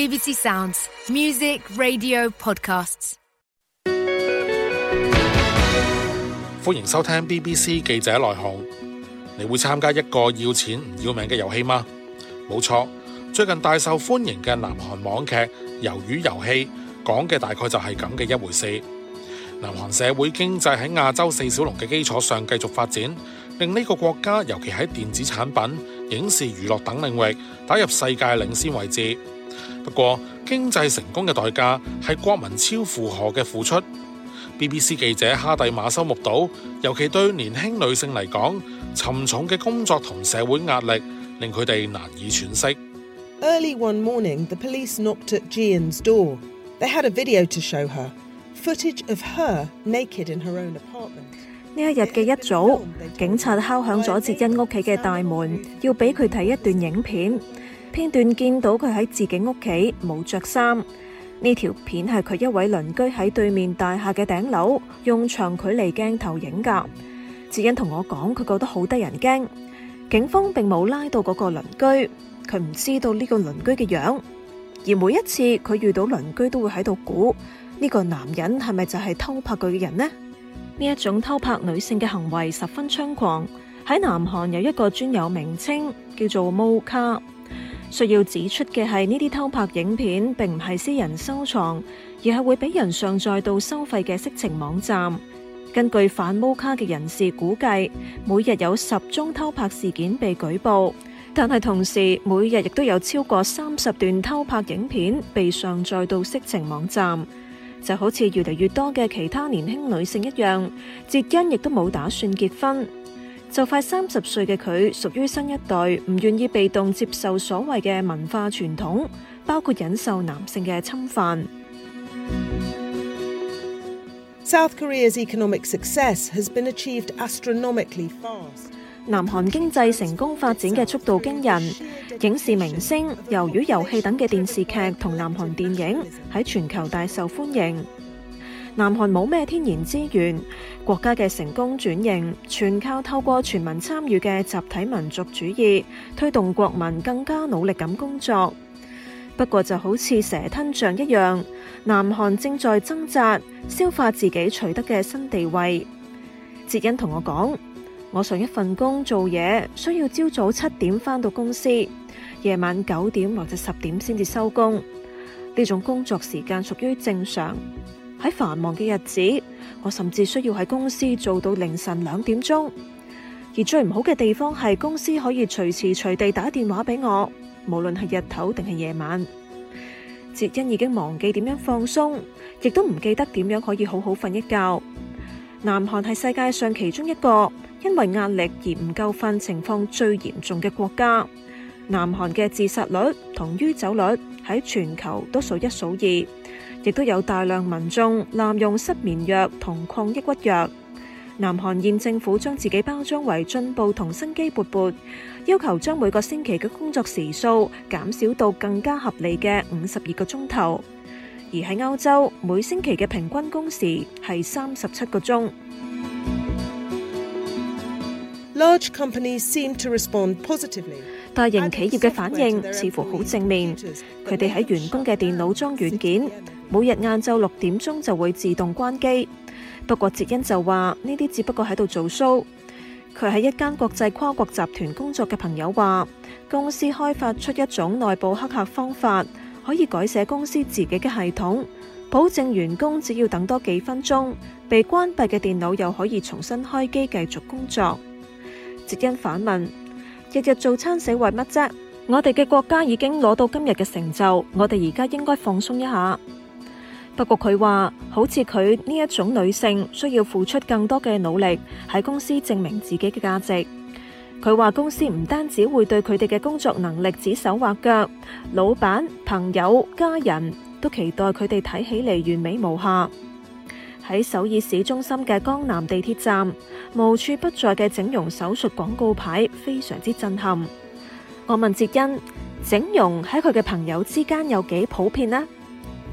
BBC Sounds, music, radio, podcasts. 欢迎收听 BBC 记者來鴻。你會參加一個要錢唔要命嘅遊戲嗎？冇錯，最近大受歡迎嘅南韓網劇《魷魚遊戲》講嘅大概就係咁嘅一回事。南韓社會經濟喺亞洲四小龍嘅基礎上繼續發展，令呢個國家尤其喺電子產品、影視娛樂等領域打入世界領先位置。不過，經濟成功嘅代價係國民超負荷嘅付出。BBC 記者哈蒂馬修目睹，尤其對年輕女性嚟講，沉重嘅工作同社會壓力令佢哋難以喘息。Early one morning, the police knocked at Jian's door. They had a video to show her, footage of her naked in her own apartment. 呢一日嘅一早，警察敲響咗哲恩屋企嘅大門，要俾佢睇一段影片。片段見到佢喺自己屋企冇着衫。呢條片係佢一位鄰居喺對面大廈嘅頂樓用長距離鏡頭影㗎。哲恩同我講，佢覺得好得人驚。警方並冇拉到嗰個鄰居，佢唔知道呢個鄰居嘅樣。而每一次佢遇到鄰居，都會喺度估呢個男人係咪就係偷拍佢嘅人呢？呢一種偷拍女性嘅行為十分猖狂，喺南韓有一個專有名稱叫做毛卡。需要指出嘅係，呢啲偷拍影片並唔係私人收藏，而係會俾人上載到收費嘅色情網站。根據反毛卡嘅人士估計，每日有十宗偷拍事件被舉報，但係同時每日亦都有超過三十段偷拍影片被上載到色情網站。就好似越嚟越多嘅其他年輕女性一樣，哲恩亦都冇打算結婚。就快三十歲嘅佢，屬於新一代，唔願意被動接受所謂嘅文化傳統，包括忍受男性嘅侵犯。South Korea's economic success has been achieved astronomically fast. 南韓經濟成功發展嘅速度驚人，影視明星、魷魚遊戲等嘅電視劇同南韓電影喺全球大受歡迎。南韓冇咩天然資源，國家嘅成功轉型全靠透過全民參與嘅集體民族主義，推動國民更加努力咁工作。不過就好似蛇吞象一樣，南韓正在掙扎消化自己取得嘅新地位。哲恩同我講，我上一份工做嘢需要朝早七點返到公司，夜晚九點或者十點先至收工。呢種工作時間屬於正常。喺繁忙嘅日子，我甚至需要喺公司做到凌晨两点钟。而最唔好嘅地方系公司可以随时随地打电话俾我，无论系日头定系夜晚。哲恩已经忘记点样放松，亦都唔记得点样可以好好瞓一觉。南韩系世界上其中一个因为压力而唔够瞓情况最严重嘅国家。南韩嘅自杀率同酗酒率喺全球都数一数二。亦都有大量民眾濫用失眠藥同抗抑郁藥。南韓現政府將自己包裝為進步同生機勃勃，要求將每個星期嘅工作時數減少到更加合理嘅五十二個鐘頭。而喺歐洲，每星期嘅平均工時係三十七個鐘。Large companies seem to respond positively. 大型企業嘅反應似乎好正面，佢哋喺員工嘅電腦裝軟件，每日晏昼六點鐘就會自動關機。不過哲恩就話呢啲只不過喺度做 show。佢喺一間國際跨國集團工作嘅朋友話，公司開發出一種內部黑客方法，可以改寫公司自己嘅系統，保證員工只要等多幾分鐘，被關閉嘅電腦又可以重新開機繼續工作。哲恩反問。日日做餐死為乜啫？我哋嘅國家已經攞到今日嘅成就，我哋而家應該放鬆一下。不過佢話，好似佢呢一種女性，需要付出更多嘅努力喺公司證明自己嘅價值。佢話公司唔單止會對佢哋嘅工作能力指手畫腳，老闆、朋友、家人都期待佢哋睇起嚟完美無瑕。喺首爾市中心嘅江南地鐵站，無處不在嘅整容手術廣告牌非常之震撼。我問哲恩，整容喺佢嘅朋友之間有幾普遍呢？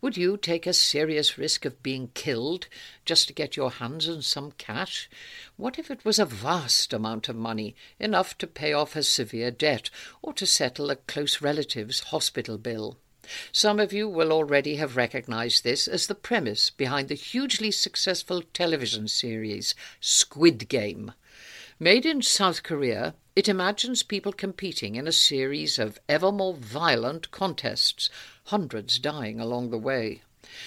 Would you take a serious risk of being killed just to get your hands on some cash? What if it was a vast amount of money, enough to pay off a severe debt or to settle a close relative's hospital bill? Some of you will already have recognized this as the premise behind the hugely successful television series Squid Game. Made in South Korea, it imagines people competing in a series of ever more violent contests, hundreds dying along the way.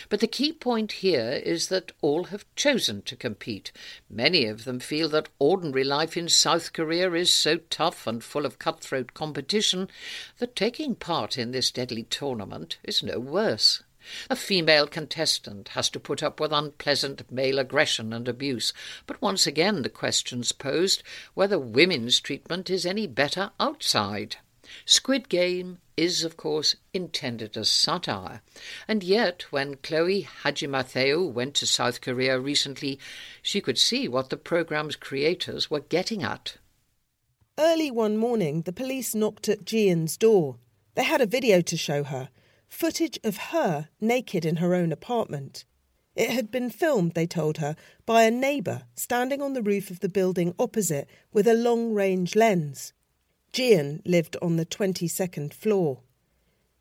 But the key point here is that all have chosen to compete. Many of them feel that ordinary life in South Korea is so tough and full of cutthroat competition that taking part in this deadly tournament is no worse. A female contestant has to put up with unpleasant male aggression and abuse, but once again the question's posed whether women's treatment is any better outside. Squid Game is, of course, intended as satire, and yet when Chloe Hadjimatheou went to South Korea recently, she could see what the programme's creators were getting at. Early one morning, the police knocked at Jian's door. They had a video to show her footage of her naked in her own apartment. It had been filmed, they told her, by a neighbour standing on the roof of the building opposite with a long range lens. Jian lived on the 22nd floor.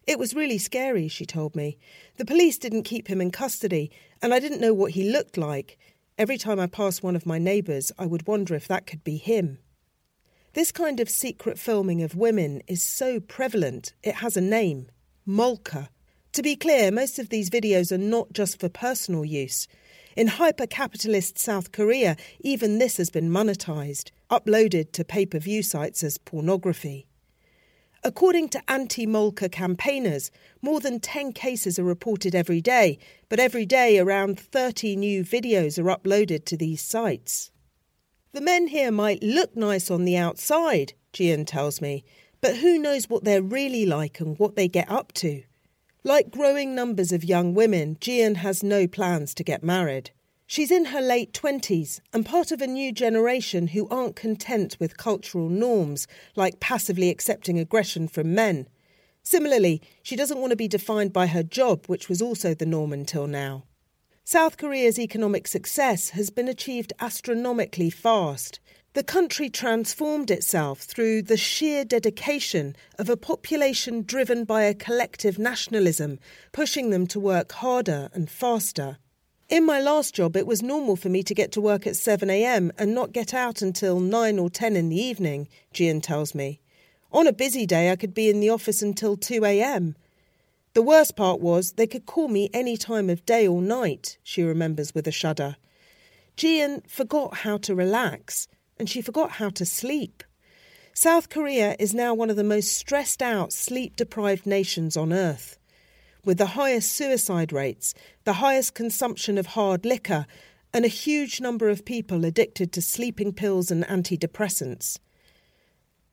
It was really scary, she told me. The police didn't keep him in custody, and I didn't know what he looked like. Every time I passed one of my neighbours, I would wonder if that could be him. This kind of secret filming of women is so prevalent, it has a name Molka. To be clear, most of these videos are not just for personal use. In hyper capitalist South Korea, even this has been monetized, uploaded to pay per view sites as pornography. According to anti Molka campaigners, more than 10 cases are reported every day, but every day around 30 new videos are uploaded to these sites. The men here might look nice on the outside, Jian tells me, but who knows what they're really like and what they get up to? Like growing numbers of young women, Jian has no plans to get married. She's in her late 20s and part of a new generation who aren't content with cultural norms, like passively accepting aggression from men. Similarly, she doesn't want to be defined by her job, which was also the norm until now. South Korea's economic success has been achieved astronomically fast. The country transformed itself through the sheer dedication of a population driven by a collective nationalism, pushing them to work harder and faster. In my last job, it was normal for me to get to work at 7am and not get out until 9 or 10 in the evening, Jian tells me. On a busy day, I could be in the office until 2am. The worst part was they could call me any time of day or night, she remembers with a shudder. Jian forgot how to relax and she forgot how to sleep. South Korea is now one of the most stressed out, sleep deprived nations on earth. With the highest suicide rates, the highest consumption of hard liquor, and a huge number of people addicted to sleeping pills and antidepressants.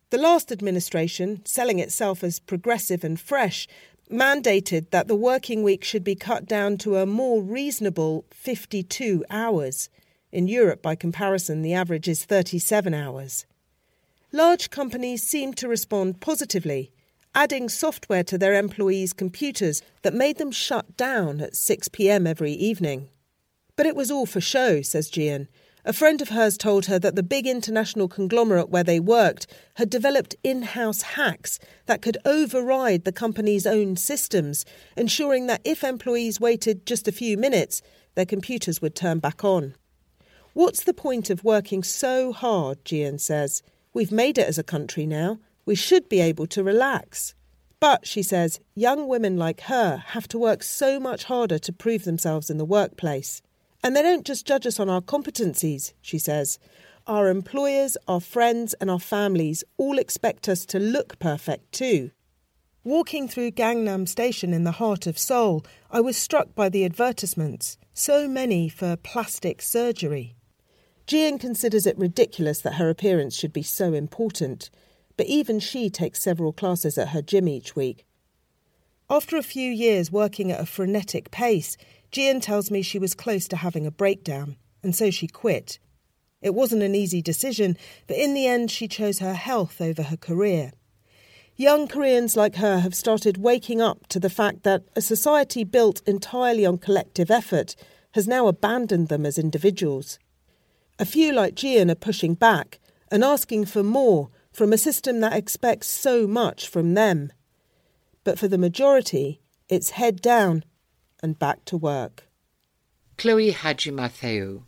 The last administration, selling itself as progressive and fresh, mandated that the working week should be cut down to a more reasonable 52 hours. In Europe, by comparison, the average is 37 hours. Large companies seem to respond positively, adding software to their employees' computers that made them shut down at 6 pm every evening. But it was all for show, says Jian. A friend of hers told her that the big international conglomerate where they worked had developed in house hacks that could override the company's own systems, ensuring that if employees waited just a few minutes, their computers would turn back on. What's the point of working so hard, Jian says. We've made it as a country now. We should be able to relax. But, she says, young women like her have to work so much harder to prove themselves in the workplace. And they don't just judge us on our competencies, she says. Our employers, our friends, and our families all expect us to look perfect too. Walking through Gangnam Station in the heart of Seoul, I was struck by the advertisements, so many for plastic surgery. Jian considers it ridiculous that her appearance should be so important, but even she takes several classes at her gym each week. After a few years working at a frenetic pace, Jian tells me she was close to having a breakdown, and so she quit. It wasn't an easy decision, but in the end, she chose her health over her career. Young Koreans like her have started waking up to the fact that a society built entirely on collective effort has now abandoned them as individuals. A few like Jian are pushing back and asking for more from a system that expects so much from them. But for the majority, it's head down and back to work. Chloe Hadjimatheou,